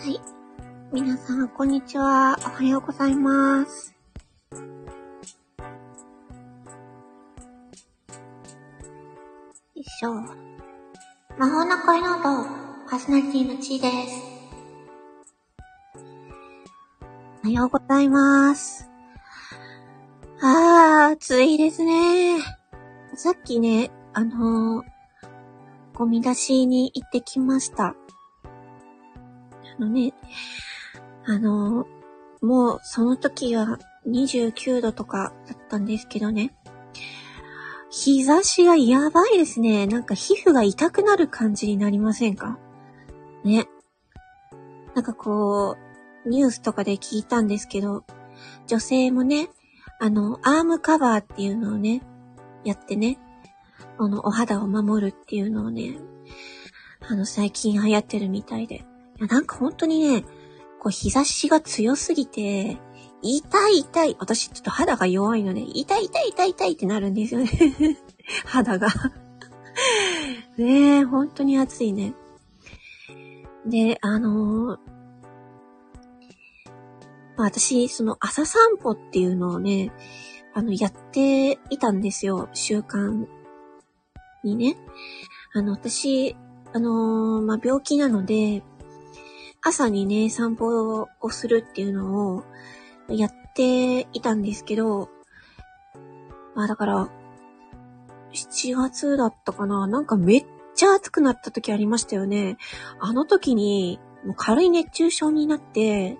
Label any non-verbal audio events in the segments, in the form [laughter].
はい。皆さん、こんにちは。おはようございます。よいしょ。魔法の恋ノート、パーソナリティのちーです。おはようございます。あー、暑いですね。さっきね、あのー、ゴミ出しに行ってきました。のね、あの、もうその時は29度とかだったんですけどね。日差しがやばいですね。なんか皮膚が痛くなる感じになりませんか？ね。なんかこう、ニュースとかで聞いたんですけど、女性もね、あの、アームカバーっていうのをね、やってね、あの、お肌を守るっていうのをね、あの、最近流行ってるみたいで。なんか本当にね、こう、日差しが強すぎて、痛い痛い。私ちょっと肌が弱いので、痛い痛い痛い痛いってなるんですよね。[laughs] 肌が。ねえ、本当に暑いね。で、あのーま、私、その朝散歩っていうのをね、あの、やっていたんですよ。習慣にね。あの、私、あのーまあ、病気なので、朝にね、散歩をするっていうのをやっていたんですけど、まあだから、7月だったかななんかめっちゃ暑くなった時ありましたよね。あの時に、もう軽い熱中症になって、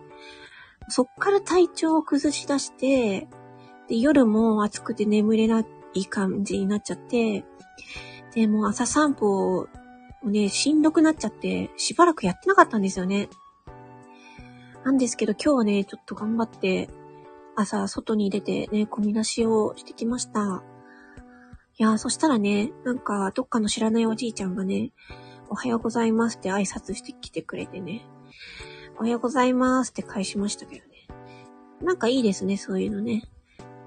そっから体調を崩し出して、で、夜も暑くて眠れない感じになっちゃって、で、もう朝散歩をね、しんどくなっちゃって、しばらくやってなかったんですよね。なんですけど今日はね、ちょっと頑張って、朝外に出てね、込み出しをしてきました。いやー、そしたらね、なんか、どっかの知らないおじいちゃんがね、おはようございますって挨拶してきてくれてね、おはようございますって返しましたけどね。なんかいいですね、そういうのね。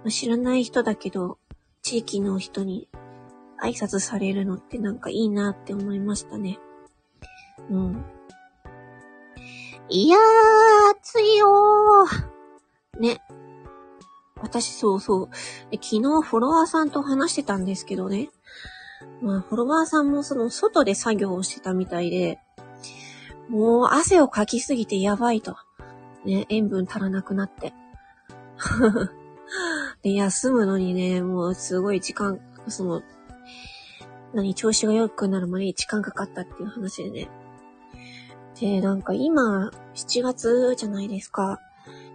知らない人だけど、地域の人に挨拶されるのってなんかいいなって思いましたね。うん。いやー、暑いよー。ね。私そうそう。昨日フォロワーさんと話してたんですけどね。まあ、フォロワーさんもその外で作業をしてたみたいで、もう汗をかきすぎてやばいと。ね、塩分足らなくなって。[laughs] で、休むのにね、もうすごい時間、その、何、調子が良くなるまでに時間かかったっていう話でね。で、なんか今、7月じゃないですか。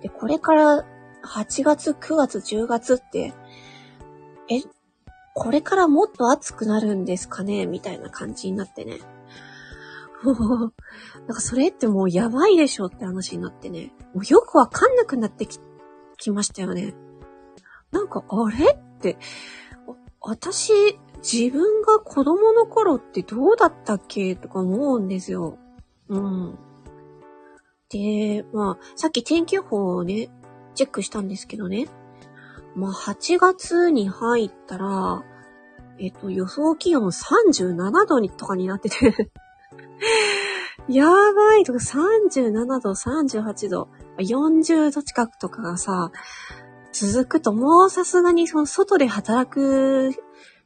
で、これから8月、9月、10月って、え、これからもっと暑くなるんですかね？みたいな感じになってね。[laughs] なんかそれってもうやばいでしょって話になってね。もうよくわかんなくなってき、きましたよね。なんか、あれって、私、自分が子供の頃ってどうだったっけとか思うんですよ。うん。で、まあ、さっき天気予報をね、チェックしたんですけどね。まあ、8月に入ったら、えっと、予想気温37度にとかになってて [laughs] やばいとか37度、38度、40度近くとかがさ、続くともうさすがにその外で働く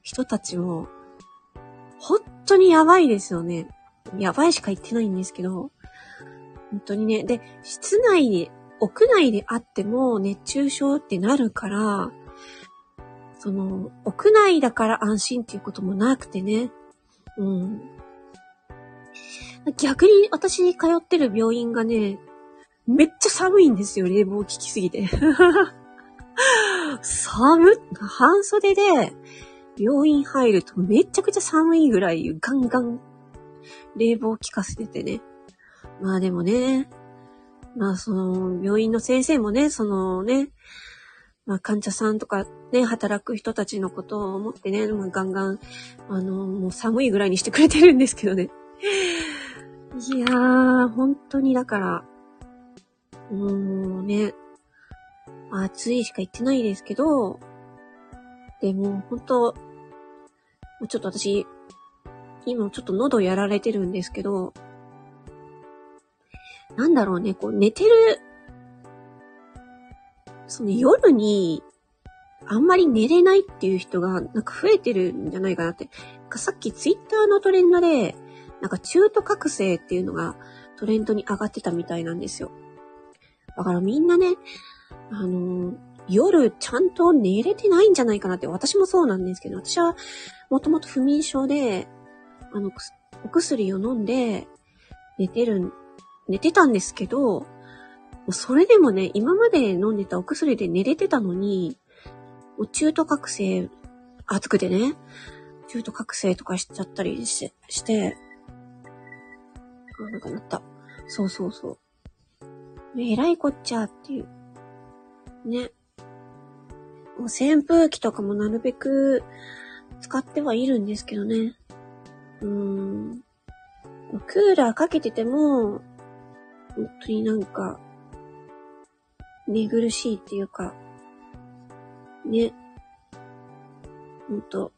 人たちも、本当にやばいですよね。やばいしか言ってないんですけど、本当にね。で、室内で、屋内であっても熱中症ってなるから、その、屋内だから安心っていうこともなくてね。うん。逆に私に通ってる病院がね、めっちゃ寒いんですよ、冷房効きすぎて。[laughs] 寒っ半袖で病院入るとめちゃくちゃ寒いぐらいガンガン冷房効かせててね。まあでもね、まあその病院の先生もね、そのね、まあ患者さんとかね、働く人たちのことを思ってね、まあ、ガンガン、あの、もう寒いぐらいにしてくれてるんですけどね。いやー、本当にだから、もうね、暑いしか言ってないですけど、でも本当、ちょっと私、今ちょっと喉やられてるんですけど、なんだろうね、こう寝てる、その夜に、あんまり寝れないっていう人が、なんか増えてるんじゃないかなって。さっきツイッターのトレンドで、なんか中途覚醒っていうのがトレンドに上がってたみたいなんですよ。だからみんなね、あのー、夜ちゃんと寝れてないんじゃないかなって、私もそうなんですけど、私はもともと不眠症で、あの、お薬を飲んで寝てる、寝てたんですけど、それでもね、今まで飲んでたお薬で寝れてたのに、もう中途覚醒、暑くてね、中途覚醒とかしちゃったりしして、あ、なんかなった。そうそうそう。えらいこっちゃっていう。ね。もう扇風機とかもなるべく使ってはいるんですけどね。うーん。クーラーかけてても、本当になんか、寝苦しいっていうか、ね。ほんと、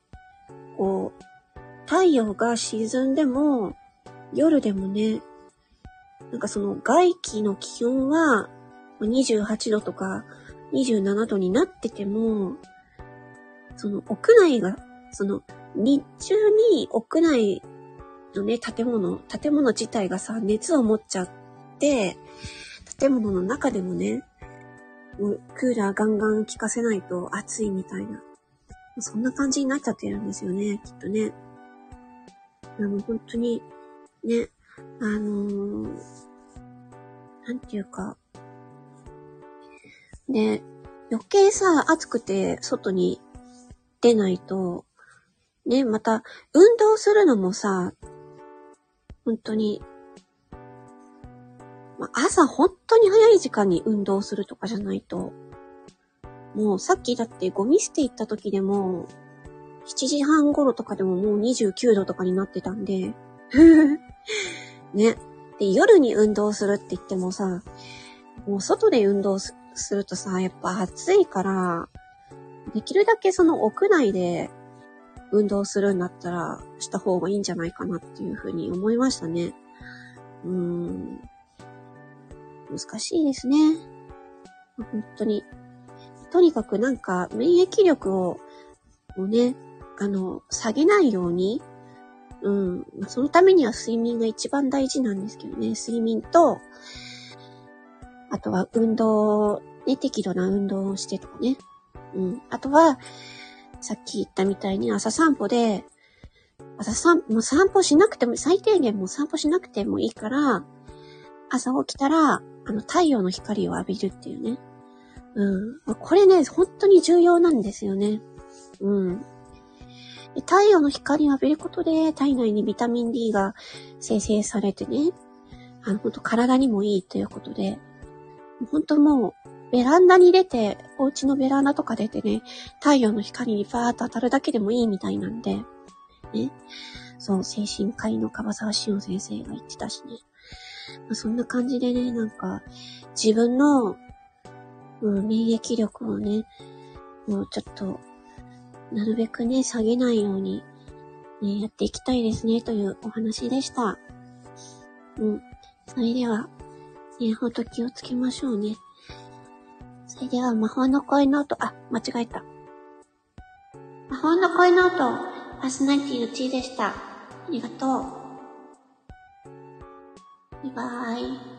こう、太陽が沈んでも、夜でもね、なんかその外気の気温は28度とか27度になってても、その屋内が、その日中に屋内のね、建物、建物自体がさ、熱を持っちゃって、建物の中でもね、もうクーラーガンガン効かせないと暑いみたいな。そんな感じになっちゃってるんですよね、きっとね。あの、本当に、ね、あのー、なんていうか、で、余計さ、暑くて外に出ないと、ね、また、運動するのもさ、本当に、ま朝本当に早い時間に運動するとかじゃないと、もうさっきだってゴミ捨て行った時でも、7時半頃とかでももう29度とかになってたんで、[laughs] ね。で、夜に運動するって言ってもさ、もう外で運動すするとさ、やっぱ暑いから、できるだけその屋内で運動するんだったらした方がいいんじゃないかなっていうふうに思いましたね。うーん。難しいですね。本当に。とにかくなんか免疫力を、をね、あの、下げないように、うん。そのためには睡眠が一番大事なんですけどね。睡眠と、あとは運動、ね、適度な運動をしてとかね。うん。あとは、さっき言ったみたいに朝散歩で、朝散、もう散歩しなくても、最低限もう散歩しなくてもいいから、朝起きたら、あの、太陽の光を浴びるっていうね。うん。これね、本当に重要なんですよね。うん。太陽の光を浴びることで体内にビタミン D が生成されてね、あの、ほんと体にもいいということで、ほんともう、ベランダに出て、お家のベランダとか出てね、太陽の光にバーッと当たるだけでもいいみたいなんで、ね。そう、精神科医の樺沢志音先生が言ってたしね。まあ、そんな感じでね、なんか、自分の、うん、免疫力をね、もうちょっと、なるべくね、下げないように、ね、やっていきたいですね、というお話でした。うん。それでは、ね、ほんと気をつけましょうね。それでは、魔法の声の音、あ、間違えた。魔法の声の音、パーソナリティのちでした。ありがとう。バイバイ。